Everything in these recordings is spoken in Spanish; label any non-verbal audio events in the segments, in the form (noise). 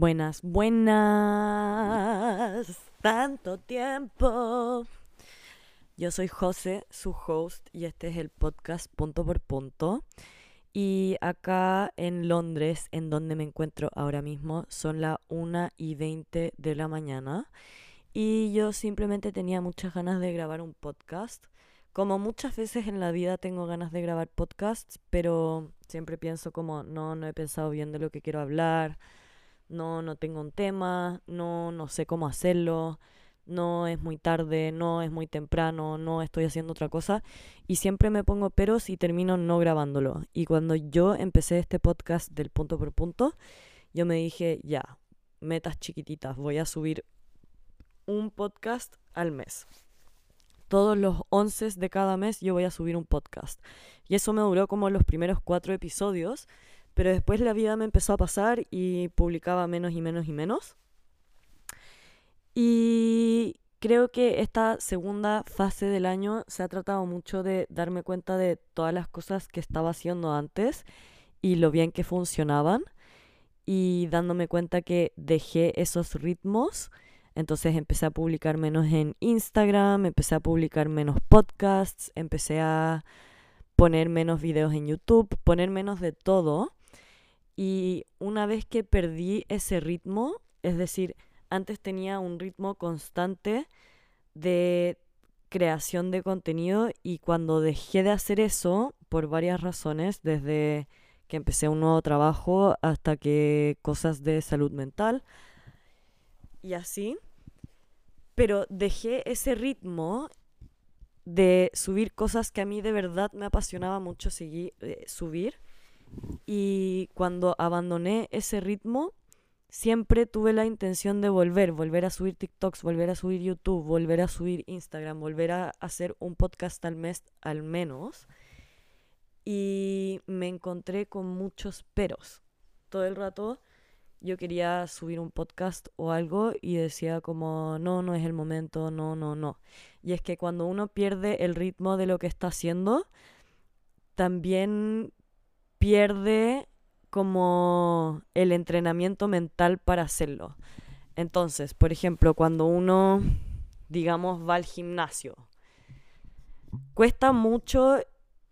Buenas, buenas. Tanto tiempo. Yo soy José, su host, y este es el podcast Punto por Punto. Y acá en Londres, en donde me encuentro ahora mismo, son las 1 y 20 de la mañana. Y yo simplemente tenía muchas ganas de grabar un podcast. Como muchas veces en la vida tengo ganas de grabar podcasts, pero siempre pienso como, no, no he pensado bien de lo que quiero hablar no, no tengo un tema, no, no sé cómo hacerlo, no es muy tarde, no es muy temprano, no estoy haciendo otra cosa. Y siempre me pongo peros y termino no grabándolo. Y cuando yo empecé este podcast del punto por punto, yo me dije, ya, metas chiquititas, voy a subir un podcast al mes. Todos los 11 de cada mes yo voy a subir un podcast. Y eso me duró como los primeros cuatro episodios pero después la vida me empezó a pasar y publicaba menos y menos y menos. Y creo que esta segunda fase del año se ha tratado mucho de darme cuenta de todas las cosas que estaba haciendo antes y lo bien que funcionaban y dándome cuenta que dejé esos ritmos. Entonces empecé a publicar menos en Instagram, empecé a publicar menos podcasts, empecé a poner menos videos en YouTube, poner menos de todo. Y una vez que perdí ese ritmo, es decir, antes tenía un ritmo constante de creación de contenido y cuando dejé de hacer eso, por varias razones, desde que empecé un nuevo trabajo hasta que cosas de salud mental y así, pero dejé ese ritmo de subir cosas que a mí de verdad me apasionaba mucho seguir, eh, subir y cuando abandoné ese ritmo, siempre tuve la intención de volver, volver a subir TikToks, volver a subir YouTube, volver a subir Instagram, volver a hacer un podcast al mes al menos. Y me encontré con muchos peros. Todo el rato yo quería subir un podcast o algo y decía como, no, no es el momento, no, no, no. Y es que cuando uno pierde el ritmo de lo que está haciendo, también pierde como el entrenamiento mental para hacerlo. Entonces, por ejemplo, cuando uno, digamos, va al gimnasio, cuesta mucho,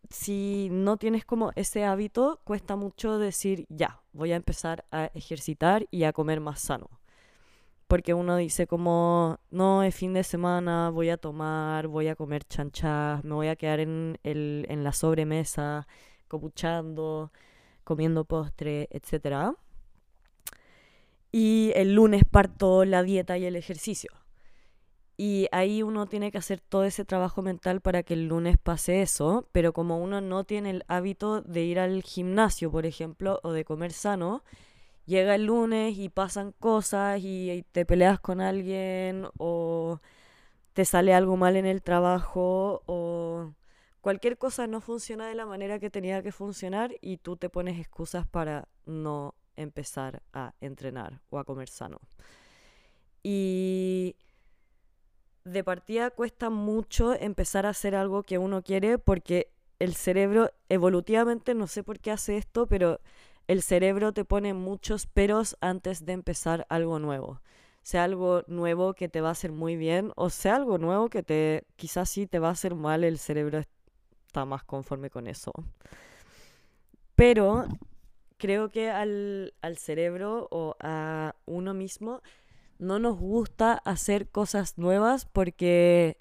si no tienes como ese hábito, cuesta mucho decir, ya, voy a empezar a ejercitar y a comer más sano. Porque uno dice como, no, es fin de semana, voy a tomar, voy a comer chanchas, me voy a quedar en, el, en la sobremesa copuchando, comiendo postre, etc. Y el lunes parto la dieta y el ejercicio. Y ahí uno tiene que hacer todo ese trabajo mental para que el lunes pase eso, pero como uno no tiene el hábito de ir al gimnasio, por ejemplo, o de comer sano, llega el lunes y pasan cosas y te peleas con alguien o te sale algo mal en el trabajo o cualquier cosa no funciona de la manera que tenía que funcionar y tú te pones excusas para no empezar a entrenar o a comer sano. Y de partida cuesta mucho empezar a hacer algo que uno quiere porque el cerebro evolutivamente, no sé por qué hace esto, pero el cerebro te pone muchos peros antes de empezar algo nuevo. Sea algo nuevo que te va a hacer muy bien o sea algo nuevo que te quizás sí te va a hacer mal, el cerebro está más conforme con eso. Pero creo que al, cerebro o a uno mismo no nos gusta hacer cosas nuevas porque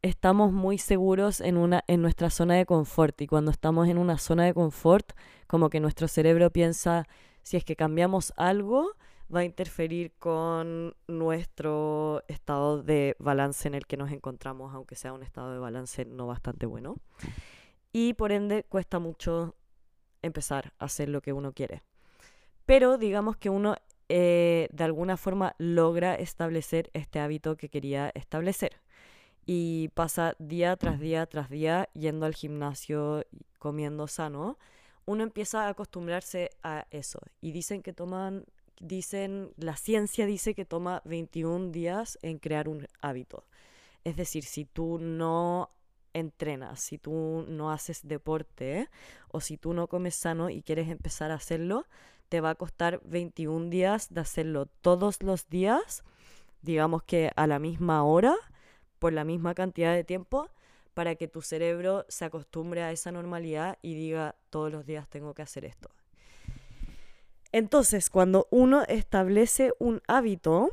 estamos muy seguros en, una, en nuestra zona de confort y cuando estamos en una zona de confort, como que nuestro cerebro piensa, si es que cambiamos algo, va a interferir con nuestro estado de balance en el que nos encontramos, aunque sea un estado de balance no bastante bueno. Y por ende cuesta mucho empezar a hacer lo que uno quiere. Pero digamos que uno eh, de alguna forma logra establecer este hábito que quería establecer. Y pasa día tras día tras día yendo al gimnasio, comiendo sano. Uno empieza a acostumbrarse a eso. Y dicen que toman dicen, la ciencia dice que toma 21 días en crear un hábito. Es decir, si tú no entrenas, si tú no haces deporte o si tú no comes sano y quieres empezar a hacerlo, te va a costar 21 días de hacerlo todos los días, digamos que a la misma hora, por la misma cantidad de tiempo, para que tu cerebro se acostumbre a esa normalidad y diga todos los días tengo que hacer esto. Entonces, cuando uno establece un hábito,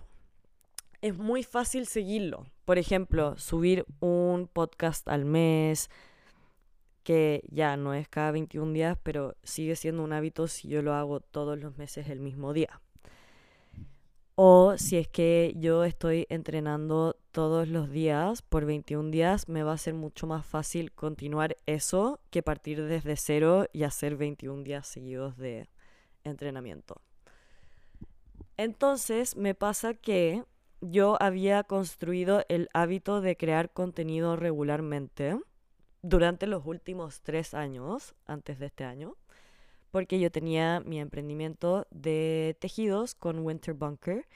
es muy fácil seguirlo. Por ejemplo, subir un podcast al mes, que ya no es cada 21 días, pero sigue siendo un hábito si yo lo hago todos los meses el mismo día. O si es que yo estoy entrenando todos los días por 21 días, me va a ser mucho más fácil continuar eso que partir desde cero y hacer 21 días seguidos de entrenamiento. Entonces me pasa que yo había construido el hábito de crear contenido regularmente durante los últimos tres años, antes de este año porque yo tenía mi emprendimiento de tejidos con Winter Bunker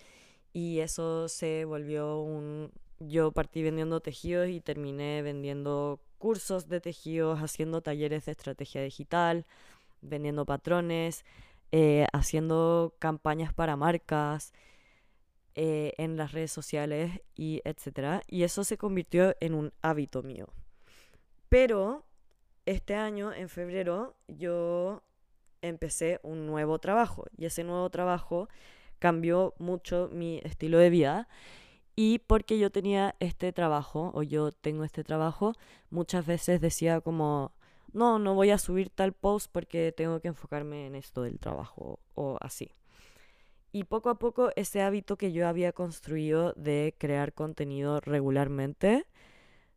y eso se volvió un... Yo partí vendiendo tejidos y terminé vendiendo cursos de tejidos, haciendo talleres de estrategia digital, vendiendo patrones, eh, haciendo campañas para marcas eh, en las redes sociales y etcétera. Y eso se convirtió en un hábito mío. Pero este año, en febrero, yo empecé un nuevo trabajo y ese nuevo trabajo cambió mucho mi estilo de vida y porque yo tenía este trabajo o yo tengo este trabajo, muchas veces decía como, no, no voy a subir tal post porque tengo que enfocarme en esto del trabajo o así. Y poco a poco ese hábito que yo había construido de crear contenido regularmente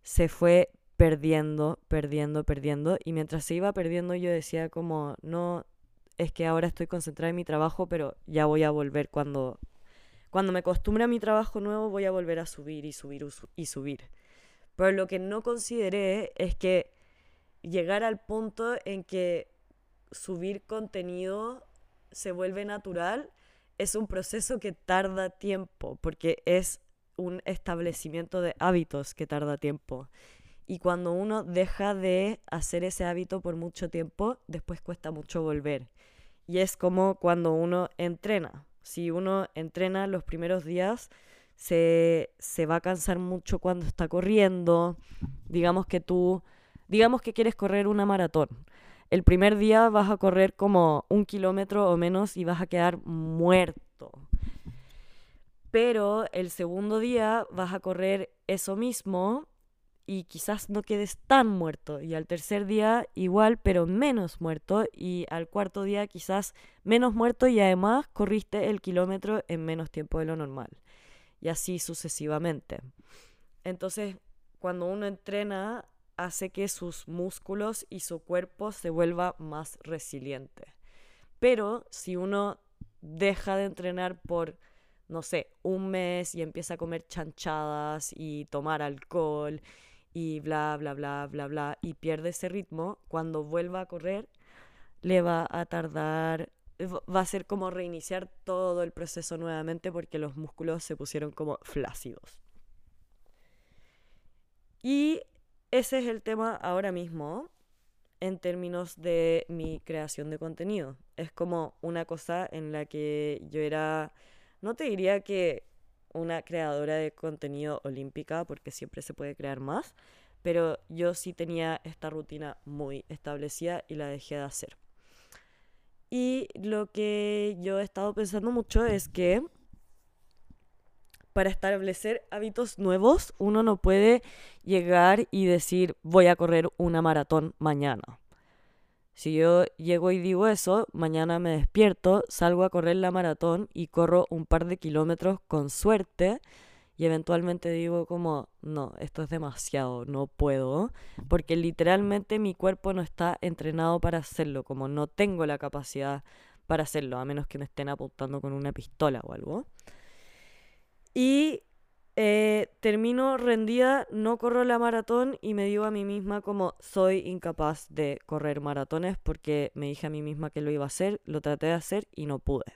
se fue perdiendo, perdiendo, perdiendo. Y mientras se iba perdiendo yo decía como, no, es que ahora estoy concentrada en mi trabajo, pero ya voy a volver cuando, cuando me acostumbre a mi trabajo nuevo, voy a volver a subir y subir y subir. Pero lo que no consideré es que llegar al punto en que subir contenido se vuelve natural es un proceso que tarda tiempo, porque es un establecimiento de hábitos que tarda tiempo. Y cuando uno deja de hacer ese hábito por mucho tiempo, después cuesta mucho volver. Y es como cuando uno entrena. Si uno entrena los primeros días, se, se va a cansar mucho cuando está corriendo. Digamos que tú, digamos que quieres correr una maratón. El primer día vas a correr como un kilómetro o menos y vas a quedar muerto. Pero el segundo día vas a correr eso mismo y quizás no quedes tan muerto. Y al tercer día igual, pero menos muerto. Y al cuarto día quizás menos muerto y además corriste el kilómetro en menos tiempo de lo normal. Y así sucesivamente. Entonces, cuando uno entrena, hace que sus músculos y su cuerpo se vuelva más resiliente. Pero si uno deja de entrenar por no sé, un mes y empieza a comer chanchadas y tomar alcohol y bla, bla, bla, bla, bla, y pierde ese ritmo, cuando vuelva a correr, le va a tardar, va a ser como reiniciar todo el proceso nuevamente porque los músculos se pusieron como flácidos. Y ese es el tema ahora mismo en términos de mi creación de contenido. Es como una cosa en la que yo era, no te diría que una creadora de contenido olímpica porque siempre se puede crear más, pero yo sí tenía esta rutina muy establecida y la dejé de hacer. Y lo que yo he estado pensando mucho es que para establecer hábitos nuevos uno no puede llegar y decir voy a correr una maratón mañana. Si yo llego y digo eso, mañana me despierto, salgo a correr la maratón y corro un par de kilómetros con suerte y eventualmente digo como, no, esto es demasiado, no puedo, porque literalmente mi cuerpo no está entrenado para hacerlo, como no tengo la capacidad para hacerlo, a menos que me estén apuntando con una pistola o algo. Y eh, termino rendida, no corro la maratón y me digo a mí misma como soy incapaz de correr maratones porque me dije a mí misma que lo iba a hacer, lo traté de hacer y no pude.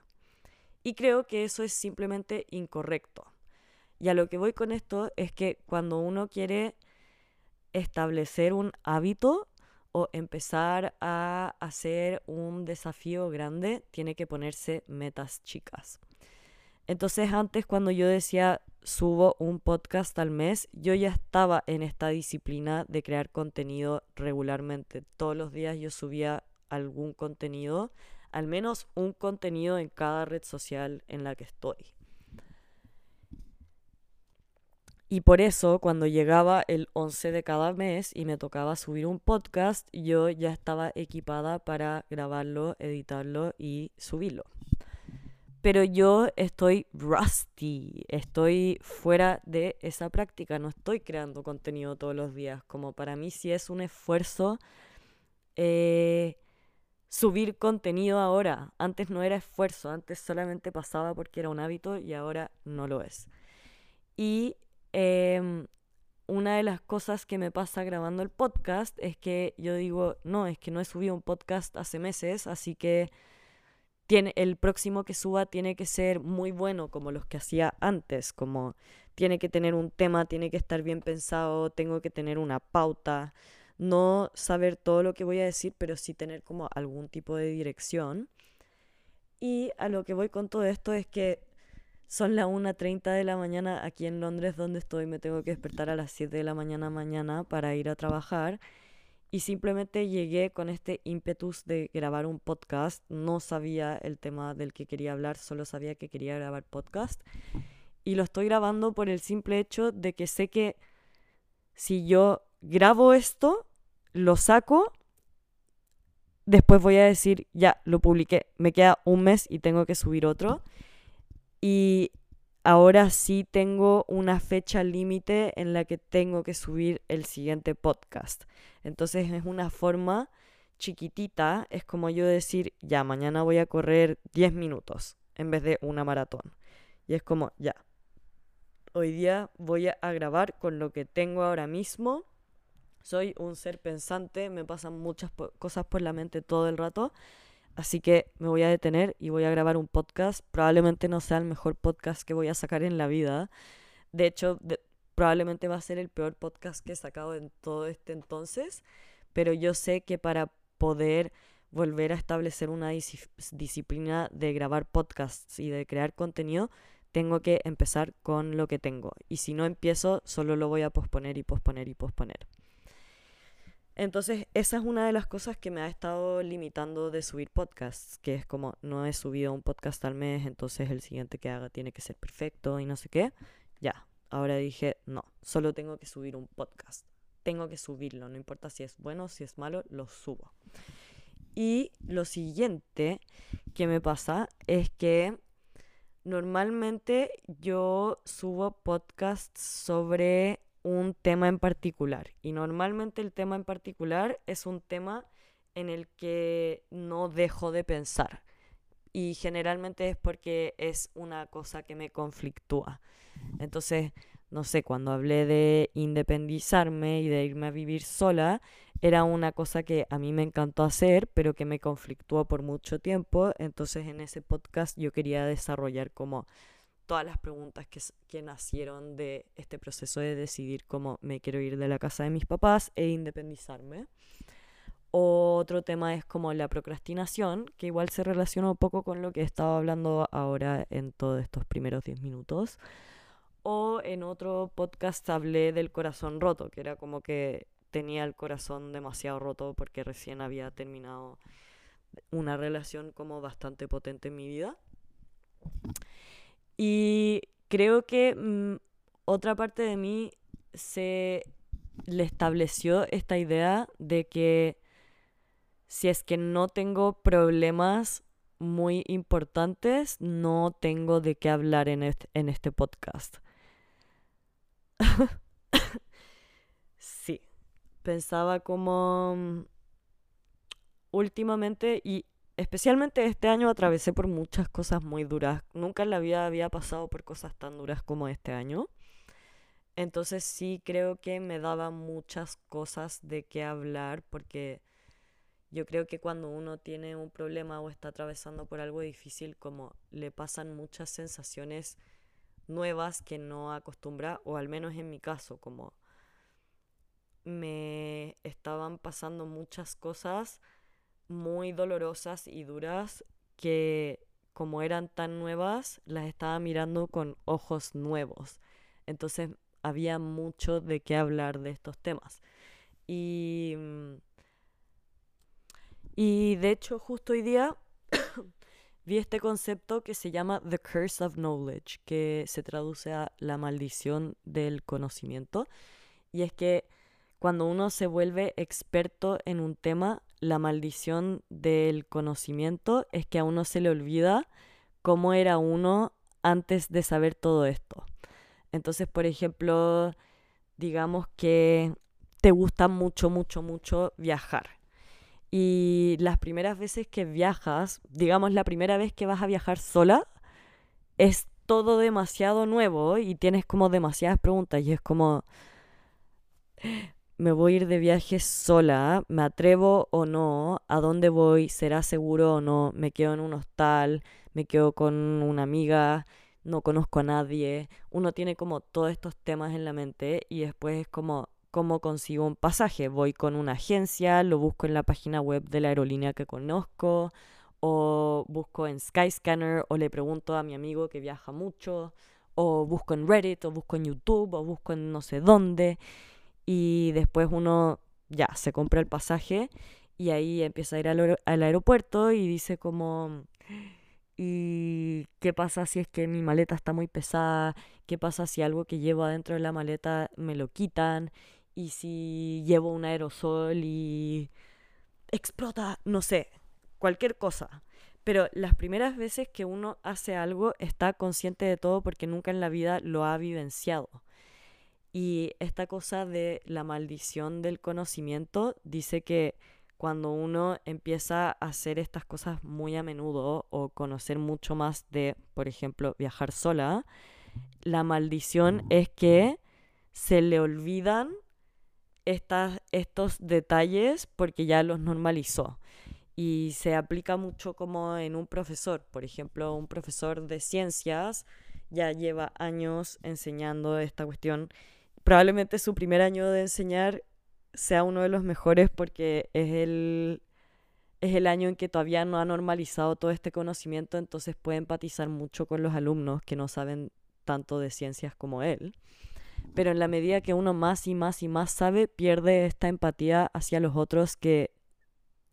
Y creo que eso es simplemente incorrecto. Y a lo que voy con esto es que cuando uno quiere establecer un hábito, o empezar a hacer un desafío grande, tiene que ponerse metas chicas. Entonces antes cuando yo decía subo un podcast al mes, yo ya estaba en esta disciplina de crear contenido regularmente. Todos los días yo subía algún contenido, al menos un contenido en cada red social en la que estoy. Y por eso, cuando llegaba el 11 de cada mes y me tocaba subir un podcast, yo ya estaba equipada para grabarlo, editarlo y subirlo. Pero yo estoy rusty, estoy fuera de esa práctica, no estoy creando contenido todos los días. Como para mí sí es un esfuerzo eh, subir contenido ahora. Antes no era esfuerzo, antes solamente pasaba porque era un hábito y ahora no lo es. Y Em, una de las cosas que me pasa grabando el podcast es que yo digo, no, es que no he subido un podcast hace meses, así que tiene, el próximo que suba tiene que ser muy bueno como los que hacía antes, como tiene que tener un tema, tiene que estar bien pensado, tengo que tener una pauta, no saber todo lo que voy a decir, pero sí tener como algún tipo de dirección. Y a lo que voy con todo esto es que son las 1.30 de la mañana aquí en Londres donde estoy. Me tengo que despertar a las 7 de la mañana mañana para ir a trabajar. Y simplemente llegué con este ímpetus de grabar un podcast. No sabía el tema del que quería hablar, solo sabía que quería grabar podcast. Y lo estoy grabando por el simple hecho de que sé que si yo grabo esto, lo saco, después voy a decir, ya, lo publiqué, me queda un mes y tengo que subir otro. Y ahora sí tengo una fecha límite en la que tengo que subir el siguiente podcast. Entonces es una forma chiquitita, es como yo decir, ya, mañana voy a correr 10 minutos en vez de una maratón. Y es como, ya, hoy día voy a grabar con lo que tengo ahora mismo. Soy un ser pensante, me pasan muchas cosas por la mente todo el rato Así que me voy a detener y voy a grabar un podcast. Probablemente no sea el mejor podcast que voy a sacar en la vida. De hecho, probablemente va a ser el peor podcast que he sacado en todo este entonces. Pero yo sé que para poder volver a establecer una disciplina de grabar podcasts y de crear contenido, tengo que empezar con lo que tengo. Y si no empiezo, solo lo voy a posponer y posponer y posponer. Entonces, esa es una de las cosas que me ha estado limitando de subir podcasts, que es como no he subido un podcast al mes, entonces el siguiente que haga tiene que ser perfecto y no sé qué. Ya, ahora dije, no, solo tengo que subir un podcast. Tengo que subirlo, no importa si es bueno o si es malo, lo subo. Y lo siguiente que me pasa es que normalmente yo subo podcasts sobre un tema en particular. Y normalmente el tema en particular es un tema en el que no dejo de pensar. Y generalmente es porque es una cosa que me conflictúa. Entonces, no sé, cuando hablé de independizarme y de irme a vivir sola, era una cosa que a mí me encantó hacer, pero que me conflictuó por mucho tiempo. Entonces, en ese podcast yo quería desarrollar como todas las preguntas que, que, nacieron de este proceso de decidir cómo me quiero ir de la casa de mis papás e independizarme. Otro tema es como la procrastinación, que igual se relaciona un poco con lo que he estado hablando ahora en todos estos primeros 10 minutos. O en otro podcast hablé del corazón roto, que era como que tenía el corazón demasiado roto porque recién había terminado una relación como bastante potente en mi vida. Y creo que mm, otra parte de mí se le estableció esta idea de que si es que no tengo problemas muy importantes, no tengo de qué hablar en este, en este podcast. (laughs) sí, pensaba como mm, últimamente, y especialmente este año atravesé por muchas cosas muy duras. Nunca en la vida había pasado por cosas tan duras como este año. Entonces sí creo que me daba muchas cosas de qué hablar porque yo creo que cuando uno tiene un problema o está atravesando por algo difícil, como le pasan muchas sensaciones nuevas que no acostumbra, o al menos en mi caso, como me estaban pasando muchas cosas muy dolorosas y duras que como eran tan nuevas, las estaba mirando con ojos nuevos. Entonces había mucho de qué hablar de estos temas. Y, mm, y de hecho justo hoy día (coughs) vi este concepto que se llama The Curse of Knowledge, que se traduce a la maldición del conocimiento. Y es que cuando uno se vuelve experto en un tema, la maldición del conocimiento es que a uno se le olvida cómo era uno antes de saber todo esto. Entonces, por ejemplo, digamos que te gusta mucho, mucho, mucho viajar. Y las primeras veces que viajas, digamos la primera vez que vas a viajar sola, es todo demasiado nuevo y tienes como demasiadas preguntas y es como, me voy a ir de viaje sola, me atrevo o no, a dónde voy, será seguro o no, me quedo en un hostal, me quedo con una amiga, no conozco a nadie, uno tiene como todos estos temas en la mente y después es como cómo consigo un pasaje, voy con una agencia, lo busco en la página web de la aerolínea que conozco o busco en Skyscanner o le pregunto a mi amigo que viaja mucho o busco en Reddit o busco en YouTube o busco en no sé dónde y después uno ya se compra el pasaje y ahí empieza a ir al, al aeropuerto y dice como ¿y qué pasa si es que mi maleta está muy pesada? ¿Qué pasa si algo que llevo adentro de la maleta me lo quitan? ¿Y si llevo un aerosol y explota? No sé, cualquier cosa. Pero las primeras veces que uno hace algo está consciente de todo porque nunca en la vida lo ha vivenciado. Y esta cosa de la maldición del conocimiento dice que cuando uno empieza a hacer estas cosas muy a menudo o conocer mucho más de, por ejemplo, viajar sola, la maldición es que se le olvidan estas, estos detalles porque ya los normalizó. Y se aplica mucho como en un profesor. Por ejemplo, un profesor de ciencias ya lleva años enseñando esta cuestión probablemente su primer año de enseñar sea uno de los mejores porque es el, es el año en que todavía no ha normalizado todo este conocimiento, entonces puede empatizar mucho con los alumnos que no saben tanto de ciencias como él. Pero en la medida que uno más y más y más sabe, pierde esta empatía hacia los otros que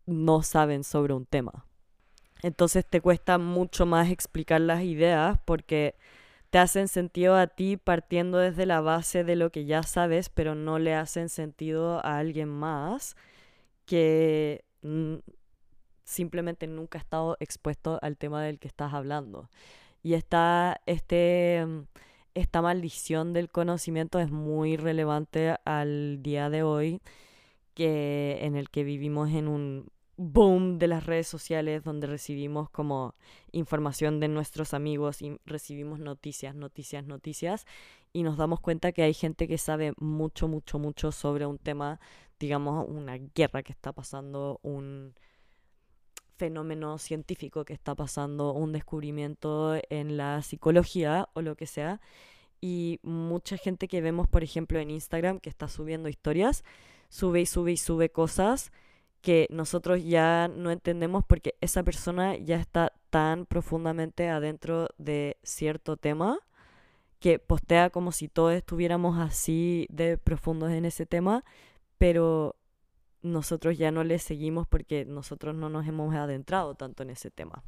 no saben sobre un tema. Entonces te cuesta mucho más explicar las ideas porque te hacen sentido a ti partiendo desde la base de lo que ya sabes, pero no le hacen sentido a alguien más que simplemente nunca ha estado expuesto al tema del que estás hablando. Y esta, este, mm, esta maldición del conocimiento es muy relevante al día de hoy, que, en el que vivimos en un boom de las redes sociales donde recibimos como información de nuestros amigos y recibimos noticias, noticias, noticias y nos damos cuenta que hay gente que sabe mucho, mucho, mucho sobre un tema, digamos, una guerra que está pasando, un fenómeno científico que está pasando, un descubrimiento en la psicología o lo que sea. Y mucha gente que vemos, por ejemplo, en Instagram, que está subiendo historias, sube y sube y sube cosas que nosotros ya no entendemos porque esa persona ya está tan profundamente adentro de cierto tema que postea como si todos estuviéramos así de profundos en ese tema, pero nosotros ya no le seguimos porque nosotros no nos hemos adentrado tanto en ese tema.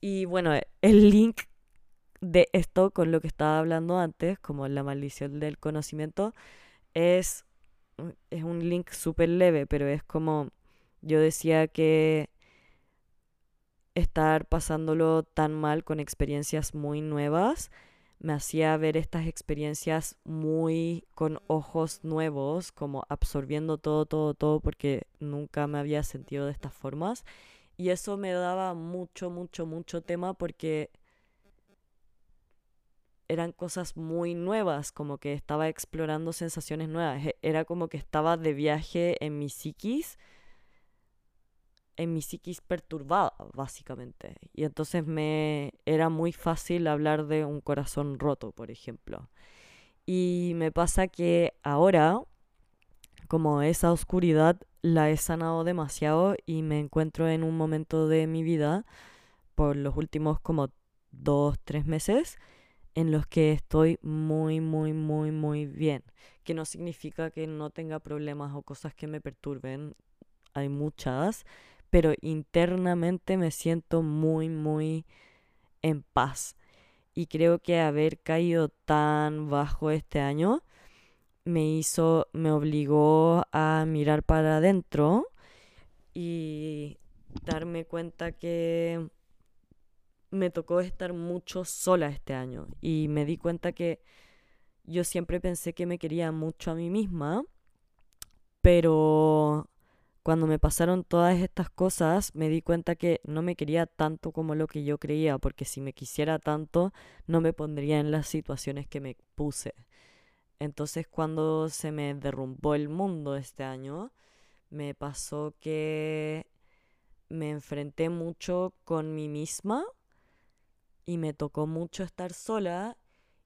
Y bueno, el link de esto con lo que estaba hablando antes, como la maldición del conocimiento, es es un link súper leve, pero es como yo decía que estar pasándolo tan mal con experiencias muy nuevas me hacía ver estas experiencias muy con ojos nuevos, como absorbiendo todo, todo, todo, porque nunca me había sentido de estas formas. Y eso me daba mucho, mucho, mucho tema porque eran cosas muy nuevas, como que estaba explorando sensaciones nuevas. E, era como que estaba de viaje en mi psiquis, en mi psiquis perturbada, básicamente. Y entonces me era muy fácil hablar de un corazón roto, por ejemplo. Y me pasa que ahora como esa oscuridad la he sanado demasiado y me encuentro en un momento de mi vida por los últimos como dos, tres meses en los que estoy muy, muy, muy, muy bien. Que no significa que no tenga problemas o cosas que me perturben. Hay muchas, pero internamente me siento muy, muy en paz. Y creo que haber caído tan bajo este año me hizo, me obligó a mirar para adentro y darme cuenta que me tocó estar mucho sola este año y me di cuenta que yo siempre pensé que me quería mucho a mí misma, pero cuando me pasaron todas estas cosas me di cuenta que no me quería tanto como lo que yo creía, porque si me quisiera tanto no me pondría en las situaciones que me puse. Entonces cuando se me derrumbó el mundo este año, me pasó que me enfrenté mucho con mí misma y me tocó mucho estar sola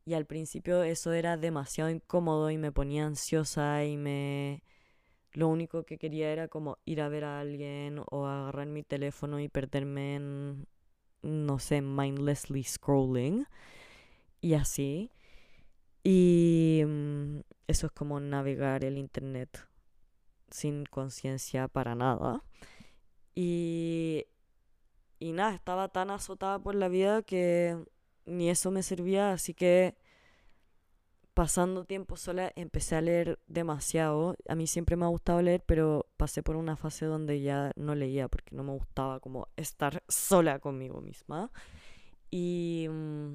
y al principio eso era demasiado incómodo y me ponía ansiosa y me lo único que quería era como ir a ver a alguien o agarrar mi teléfono y perderme en no sé, mindlessly scrolling y así. Y mm, eso es como navegar el internet sin conciencia para nada. Y y nada, estaba tan azotada por la vida que ni eso me servía, así que pasando tiempo sola empecé a leer demasiado. A mí siempre me ha gustado leer, pero pasé por una fase donde ya no leía porque no me gustaba como estar sola conmigo misma. Y, mm,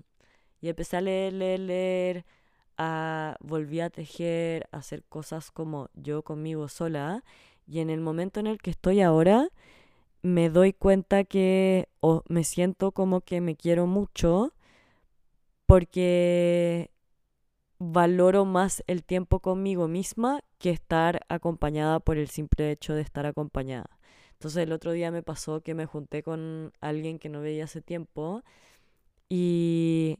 y empecé a leer, leer, leer, a, volví a tejer, a hacer cosas como yo conmigo sola. Y en el momento en el que estoy ahora, me doy cuenta que o me siento como que me quiero mucho porque valoro más el tiempo conmigo misma que estar acompañada por el simple hecho de estar acompañada. Entonces el otro día me pasó que me junté con alguien que no veía hace tiempo y,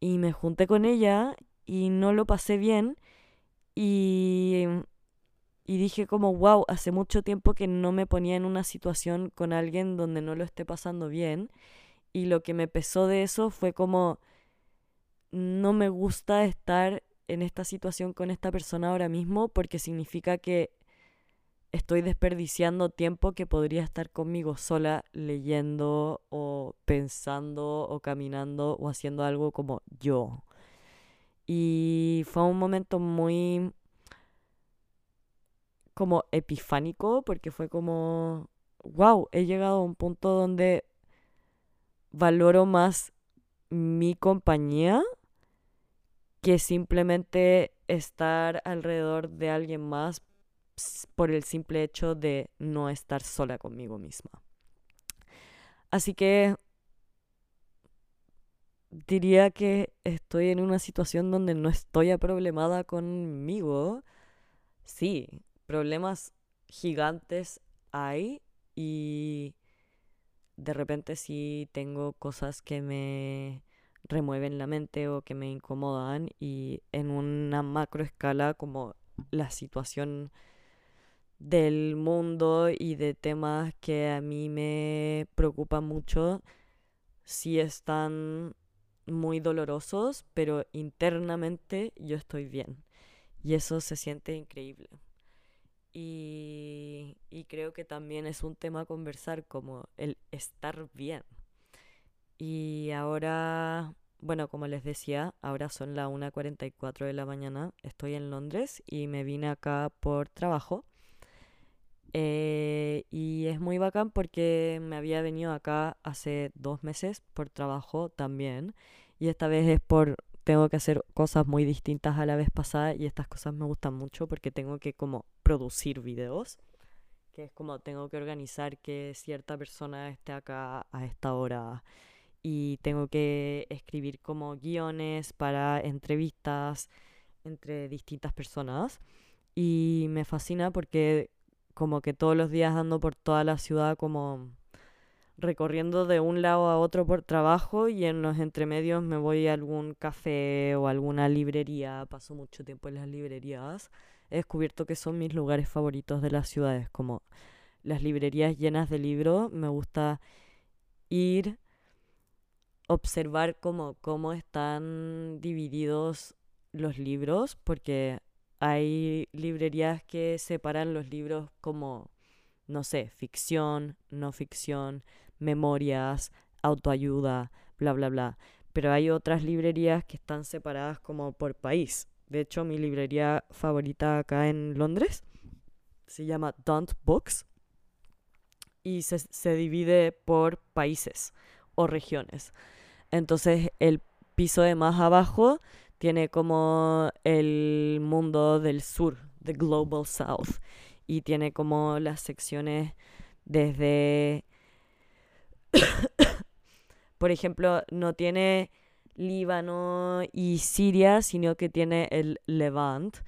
y me junté con ella y no lo pasé bien y y dije como, wow, hace mucho tiempo que no me ponía en una situación con alguien donde no lo esté pasando bien. Y lo que me pesó de eso fue como, no me gusta estar en esta situación con esta persona ahora mismo porque significa que estoy desperdiciando tiempo que podría estar conmigo sola leyendo o pensando o caminando o haciendo algo como yo. Y fue un momento muy como epifánico porque fue como, wow, he llegado a un punto donde valoro más mi compañía que simplemente estar alrededor de alguien más por el simple hecho de no estar sola conmigo misma. Así que diría que estoy en una situación donde no estoy aproblemada conmigo. Sí, problemas gigantes hay y de repente sí tengo cosas que me remueven la mente o que me incomodan y en una macro escala como la situación del mundo y de temas que a mí me preocupan mucho sí están muy dolorosos, pero internamente yo estoy bien y eso se siente increíble. Y, creo que también es un tema a conversar como el estar bien. Y ahora, bueno, como les decía, ahora son las 1.44 de la mañana, estoy en Londres y me vine acá por trabajo. Eh, y es muy bacán porque me había venido acá hace dos meses por trabajo también. Y esta vez es por tengo que hacer cosas muy distintas a la vez pasada y estas cosas me gustan mucho porque tengo que como producir videos, que es como tengo que organizar que cierta persona esté acá a esta hora. Y tengo que escribir como guiones para entrevistas entre distintas personas. Y me fascina porque como que todos los días ando por toda la ciudad como recorriendo de un lado a otro por trabajo y en los entremedios me voy a algún café o alguna librería, paso mucho tiempo en las librerías. he descubierto que son mis lugares favoritos de las ciudades, como las librerías llenas de libros. Me gusta ir, observar cómo, cómo están divididos los libros, porque hay librerías que separan los libros como, no sé, ficción, no ficción, memorias, autoayuda, bla, bla, bla. Pero hay otras librerías que están separadas como por país. De hecho, mi librería favorita acá en Londres se llama Don't Books y se, se divide por países o regiones. Entonces, el piso de más abajo tiene como el mundo del sur, the Global South, y tiene como las secciones desde (coughs) por ejemplo, no tiene Líbano y Siria, sino que tiene el Levant,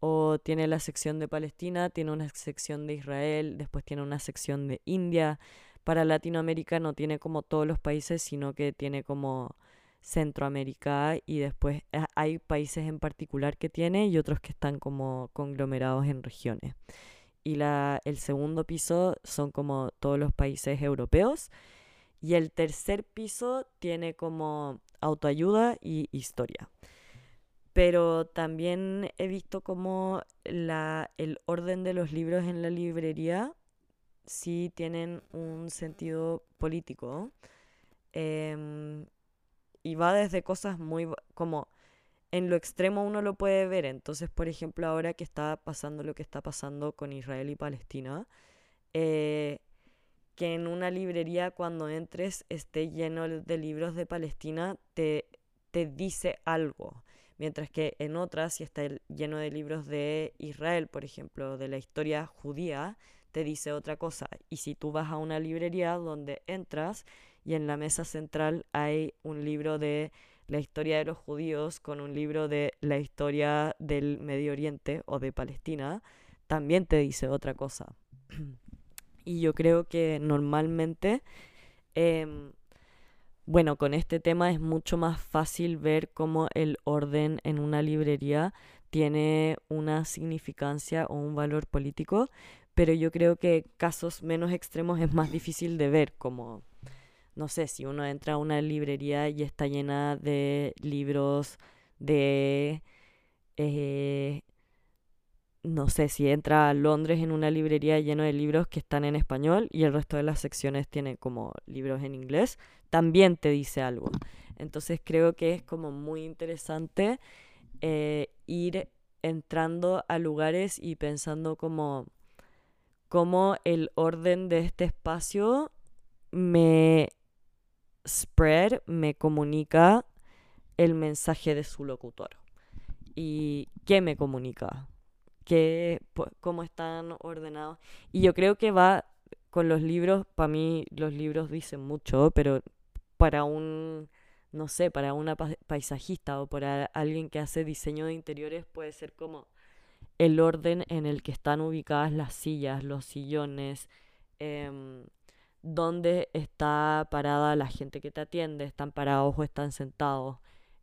o tiene la sección de Palestina, tiene una sección de Israel, después tiene una sección de India. Para Latinoamérica no tiene como todos los países, sino que tiene como Centroamérica y después eh, hay países en particular que tiene y otros que están como conglomerados en regiones. Y la, el segundo piso son como todos los países europeos y el tercer piso tiene como autoayuda y historia. Pero también he visto como la, el orden de los libros en la librería sí tienen un sentido político. Em, y va desde cosas muy como en lo extremo uno lo puede ver. Entonces, por ejemplo, ahora que está pasando lo que está pasando con Israel y Palestina, eh, que en una librería cuando entres esté lleno de libros de Palestina, te, te dice algo. Mientras que en otras, si está lleno de libros de Israel, por ejemplo, de la historia judía, te dice otra cosa. Y si tú vas a una librería donde entras y en la mesa central hay un libro de la historia de los judíos con un libro de la historia del Medio Oriente o de Palestina, también te dice otra cosa. (clears throat) y yo creo que normalmente, em, bueno, con este tema es mucho más fácil ver cómo el orden en una librería tiene una significancia o un valor político, pero yo creo que casos menos extremos es más difícil de ver, como, no sé, si uno entra a una librería y está llena de libros de... Eh, no sé, si entra a Londres en una librería lleno de libros que están en español y el resto de las secciones tiene como libros en inglés, también te dice algo. Entonces creo que es como muy interesante eh, ir entrando a lugares y pensando como cómo el orden de este espacio me spread, me comunica el mensaje de su locutor. ¿Y qué me comunica? Que, cómo están ordenados. Y yo creo que va con los libros, para mí los libros dicen mucho, pero para un, no sé, para una paisajista o para alguien que hace diseño de interiores puede ser como el orden en el que están ubicadas las sillas, los sillones, eh, dónde está parada la gente que te atiende, están parados o están sentados,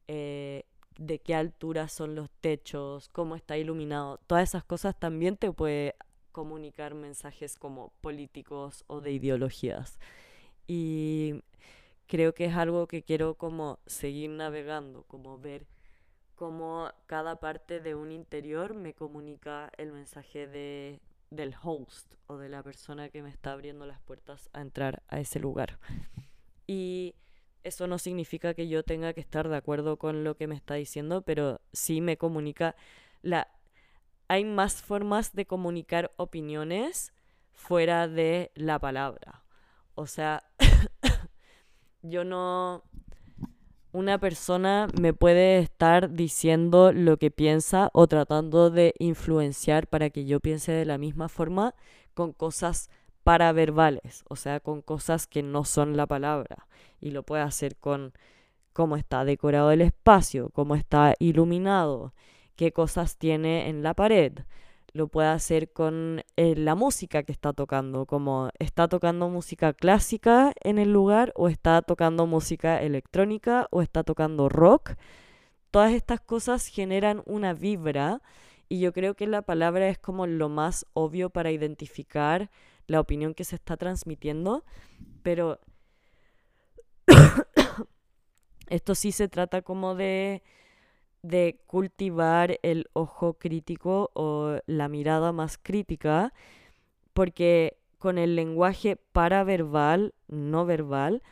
eh, de qué altura son los techos, cómo está iluminado, todas esas cosas también te puede comunicar mensajes como políticos o de ideologías. Y creo que es algo que quiero como seguir navegando, como ver cómo cada parte de un interior me comunica el mensaje de, del host o de la persona que me está abriendo las puertas a entrar a ese lugar. Y eso no significa que yo tenga que estar de acuerdo con lo que me está diciendo, pero sí me comunica la hay más formas de comunicar opiniones fuera de la palabra. O sea, (coughs) yo no una persona me puede estar diciendo lo que piensa o tratando de influenciar para que yo piense de la misma forma con cosas paraverbales, o sea, con cosas que no son la palabra. Y lo puede hacer con cómo está decorado el espacio, cómo está iluminado, qué cosas tiene en la pared. Lo puede hacer con eh, la música que está tocando, como está tocando música clásica en el lugar o está tocando música electrónica o está tocando rock. Todas estas cosas generan una vibra Y yo creo que la palabra es como lo más obvio para identificar la opinión que se está transmitiendo, pero (coughs) esto sí se trata como de, de cultivar el ojo crítico o la mirada más crítica, porque con el lenguaje paraverbal, no verbal,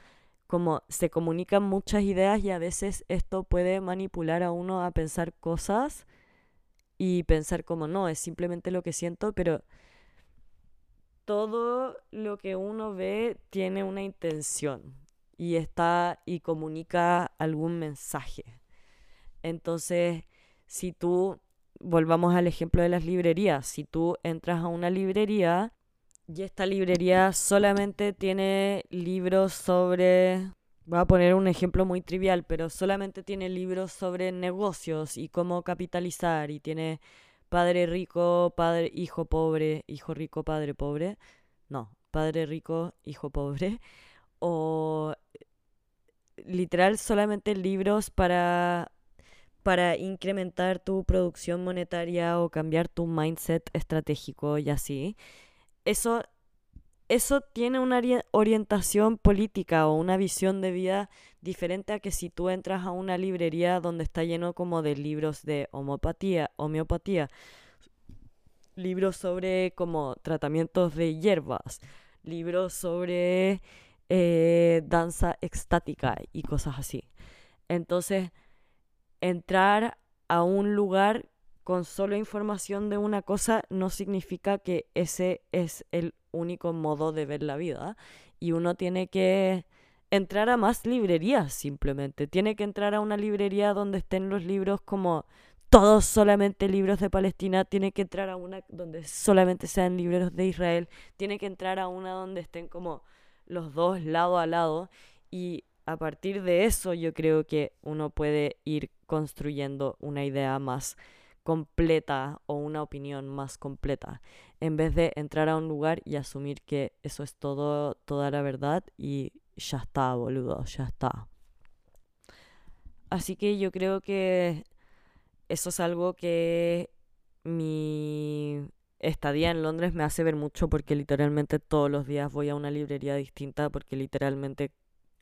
como se comunican muchas ideas y a veces esto puede manipular a uno a pensar cosas y pensar como no, es simplemente lo que siento, pero todo lo que uno ve tiene una intención y está y comunica algún mensaje. Entonces, si tú, volvamos al ejemplo de las librerías, si tú entras a una librería y esta librería solamente tiene libros sobre, voy a poner un ejemplo muy trivial, pero solamente tiene libros sobre negocios y cómo capitalizar y tiene padre rico, padre, hijo pobre, hijo rico, padre pobre. No, padre rico, hijo pobre. O literal solamente libros para para incrementar tu producción monetaria o cambiar tu mindset estratégico y así. Eso eso tiene una orientación política o una visión de vida diferente a que si tú entras a una librería donde está lleno como de libros de homeopatía, homeopatía, libros sobre como tratamientos de hierbas, libros sobre eh, danza extática y cosas así. Entonces, entrar a un lugar con solo información de una cosa no significa que ese es el único modo de ver la vida y uno tiene que entrar a más librerías simplemente. Tiene que entrar a una librería donde estén los libros como todos solamente libros de Palestina, tiene que entrar a una donde solamente sean libros de Israel, tiene que entrar a una donde estén como los dos lado a lado y a partir de eso yo creo que uno puede ir construyendo una idea más completa o una opinión más completa, en vez de entrar a un lugar y asumir que eso es todo, toda la verdad y ya está, boludo, ya está. Así que yo creo que eso es algo que mi estadía en Londres me hace ver mucho porque literalmente todos los días voy a una librería distinta porque literalmente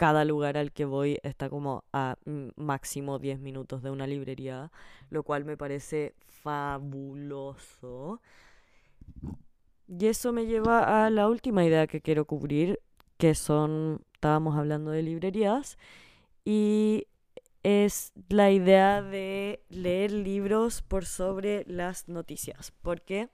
cada lugar al que voy está como a máximo 10 minutos de una librería, lo cual me parece fabuloso. Y eso me lleva a la última idea que quiero cubrir, que son, estábamos hablando de librerías, y es la idea de leer libros por sobre las noticias, porque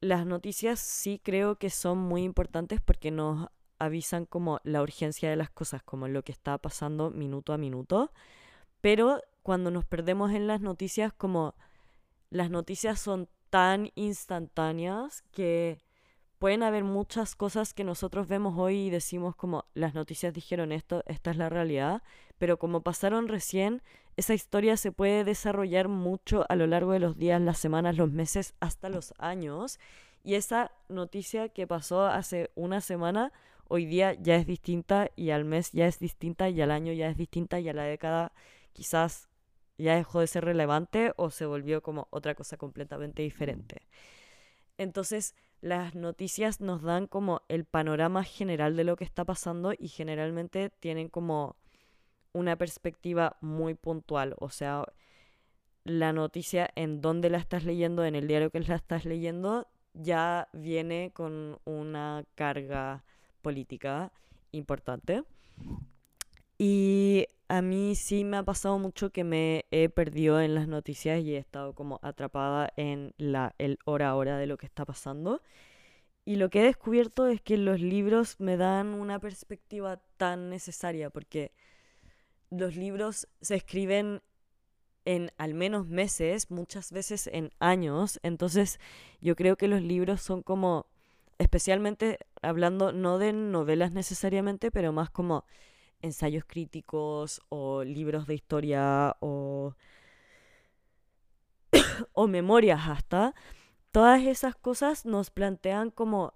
las noticias sí creo que son muy importantes porque nos avisan como la urgencia de las cosas, como lo que está pasando minuto a minuto. Pero cuando nos perdemos en las noticias, como las noticias son tan instantáneas que pueden haber muchas cosas que nosotros vemos hoy y decimos como las noticias dijeron esto, esta es la realidad, pero como pasaron recién, esa historia se puede desarrollar mucho a lo largo de los días, las semanas, los meses, hasta los años. Y esa noticia que pasó hace una semana hoy día ya es distinta y al mes ya es distinta y al año ya es distinta y a la década quizás ya dejó de ser relevante o se volvió como otra cosa completamente diferente. Entonces, las noticias nos dan como el panorama general de lo que está pasando y generalmente tienen como una perspectiva muy puntual, o sea, la noticia en dónde la estás leyendo, en el diario que la estás leyendo, ya viene con una carga política importante. Y a mí sí me ha pasado mucho que me he perdido en las noticias y he estado como atrapada en la, el hora a hora de lo que está pasando. Y lo que he descubierto es que los libros me dan una perspectiva tan necesaria porque los libros se escriben en al menos meses, muchas veces en años. Entonces yo creo que los libros son como especialmente hablando no de novelas necesariamente, pero más como ensayos críticos o libros de historia o, (coughs) o memorias hasta, todas esas cosas nos plantean como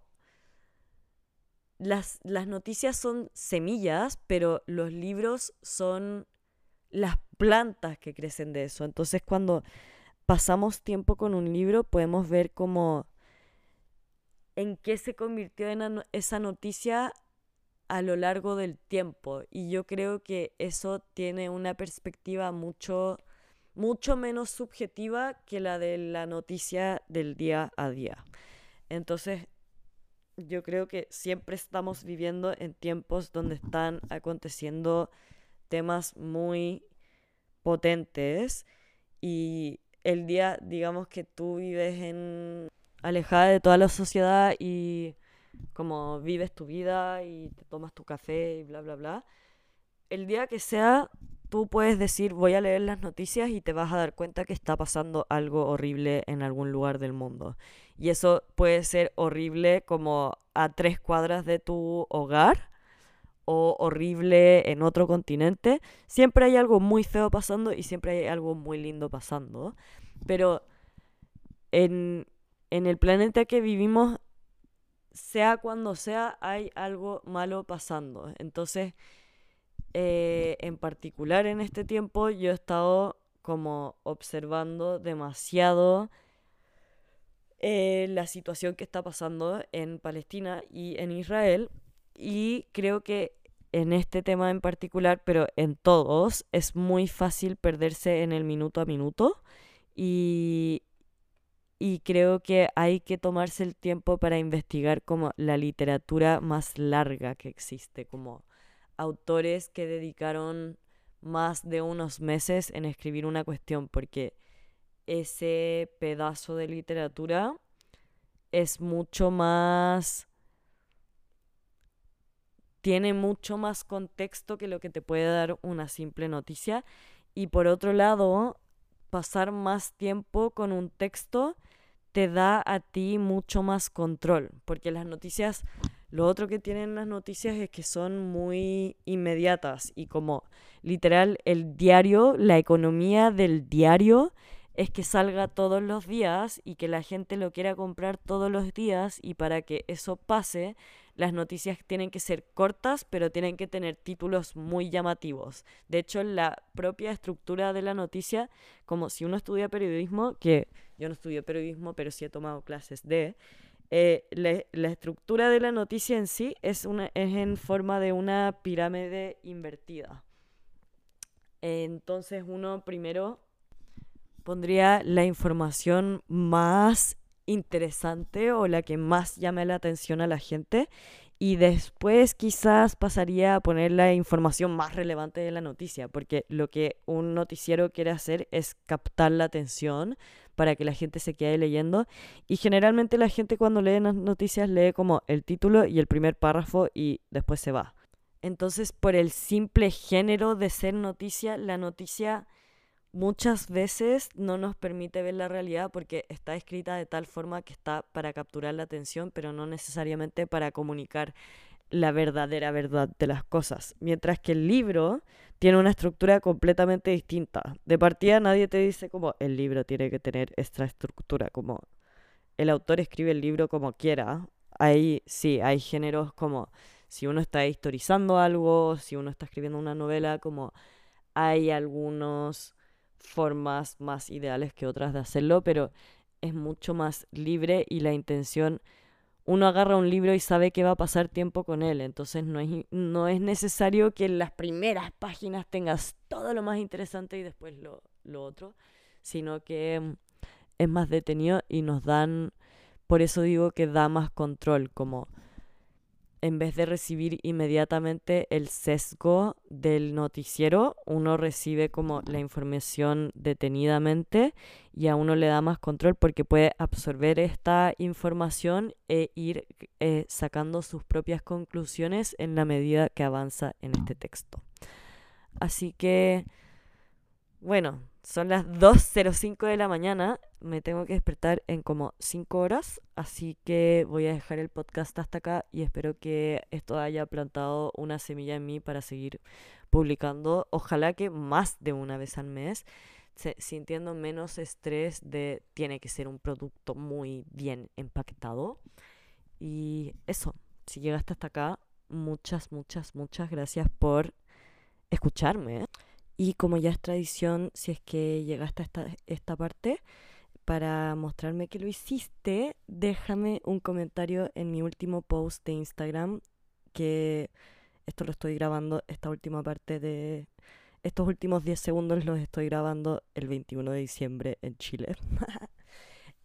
las, las noticias son semillas, pero los libros son las plantas que crecen de eso. Entonces cuando pasamos tiempo con un libro, podemos ver cómo en qué se convirtió en esa noticia a lo largo del tiempo. Y yo creo que eso tiene una perspectiva mucho, mucho menos subjetiva que la de la noticia del día a día. Entonces, yo creo que siempre estamos viviendo en tiempos donde están aconteciendo temas muy potentes y el día, digamos que tú vives en alejada de toda la sociedad y como vives tu vida y te tomas tu café y bla, bla, bla. El día que sea, tú puedes decir, voy a leer las noticias y te vas a dar cuenta que está pasando algo horrible en algún lugar del mundo. Y eso puede ser horrible como a tres cuadras de tu hogar o horrible en otro continente. Siempre hay algo muy feo pasando y siempre hay algo muy lindo pasando. Pero en, en el planeta que vivimos, sea cuando sea, hay algo malo pasando. Entonces, eh, en particular en este tiempo, yo he estado como observando demasiado eh, la situación que está pasando en Palestina y en Israel. Y creo que en este tema en particular, pero en todos, es muy fácil perderse en el minuto a minuto. Y, y creo que hay que tomarse el tiempo para investigar como la literatura más larga que existe, como autores que dedicaron más de unos meses en escribir una cuestión, porque ese pedazo de literatura es mucho más tiene mucho más contexto que lo que te puede dar una simple noticia. Y por otro lado pasar más tiempo con un texto te da a ti mucho más control, porque las noticias, lo otro que tienen las noticias es que son muy inmediatas y como literal el diario, la economía del diario es que salga todos los días y que la gente lo quiera comprar todos los días y para que eso pase las noticias tienen que ser cortas, pero tienen que tener títulos muy llamativos. De hecho, la propia estructura de la noticia, como si uno estudia periodismo, que yo no estudio periodismo, pero sí he tomado clases de, eh, la, estructura de la noticia en sí es, una, es en forma de una pirámide invertida. Entonces uno primero pondría la información más interesante o la que más llame la atención a la gente y después quizás pasaría a poner la información más relevante de la noticia, porque lo que un noticiero quiere hacer es captar la atención para que la gente se quede leyendo y generalmente la gente cuando lee las noticias lee como el título y el primer párrafo y después se va. Entonces, por el simple género de ser noticia, la noticia muchas veces no nos permite ver la realidad porque está escrita de tal forma que está para capturar la atención, pero no necesariamente para comunicar la verdadera verdad de las cosas. Mientras que el libro tiene una estructura completamente distinta. De partida nadie te dice como el libro tiene que tener esta estructura, como el autor escribe el libro como quiera. Ahí sí, hay géneros como si uno está historizando algo, si uno está escribiendo una novela, como hay algunos formas más ideales que otras de hacerlo, pero es mucho más libre y la intención, uno agarra un libro y sabe que va a pasar tiempo con él, entonces no es, no es necesario que en las primeras páginas tengas todo lo más interesante y después lo, lo otro, sino que mm, es más detenido y nos dan, por eso digo que da más control, como en vez de recibir inmediatamente el sesgo del noticiero, uno recibe como la información detenidamente y a uno le da más control porque puede absorber esta información e ir eh, sacando sus propias conclusiones en la medida que avanza en este texto. Así que, bueno, son las 2.05 de la mañana. Me tengo que despertar en como 5 horas. Así que voy a dejar el podcast hasta acá y espero que esto haya plantado una semilla en mí para seguir publicando. Ojalá que más de una vez al mes. Sintiendo menos estrés de tiene que ser un producto muy bien empaquetado. Y eso, si llegaste hasta acá, muchas, muchas, muchas gracias por escucharme. Y como ya es tradición, si es que llegaste a esta, esta parte, para mostrarme que lo hiciste, déjame un comentario en mi último post de Instagram, que esto lo estoy grabando, esta última parte de... Estos últimos 10 segundos los estoy grabando el 21 de diciembre en Chile. (laughs)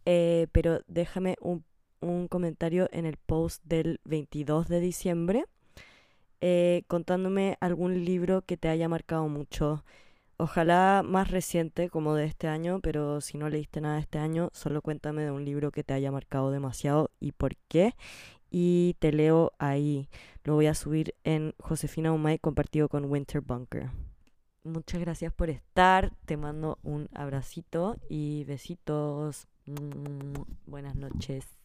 Eh, pero déjame un, un, comentario en el post del 22 de diciembre eh, contándome algún libro que te haya marcado mucho. Ojalá más reciente como de este año, pero si no leíste nada este año, solo cuéntame de un libro que te haya marcado demasiado y por qué. Y te leo ahí. Lo voy a subir en Josefina Umay compartido con Winter Bunker. Muchas gracias por estar. Te mando un abracito y besitos. Buenas noches.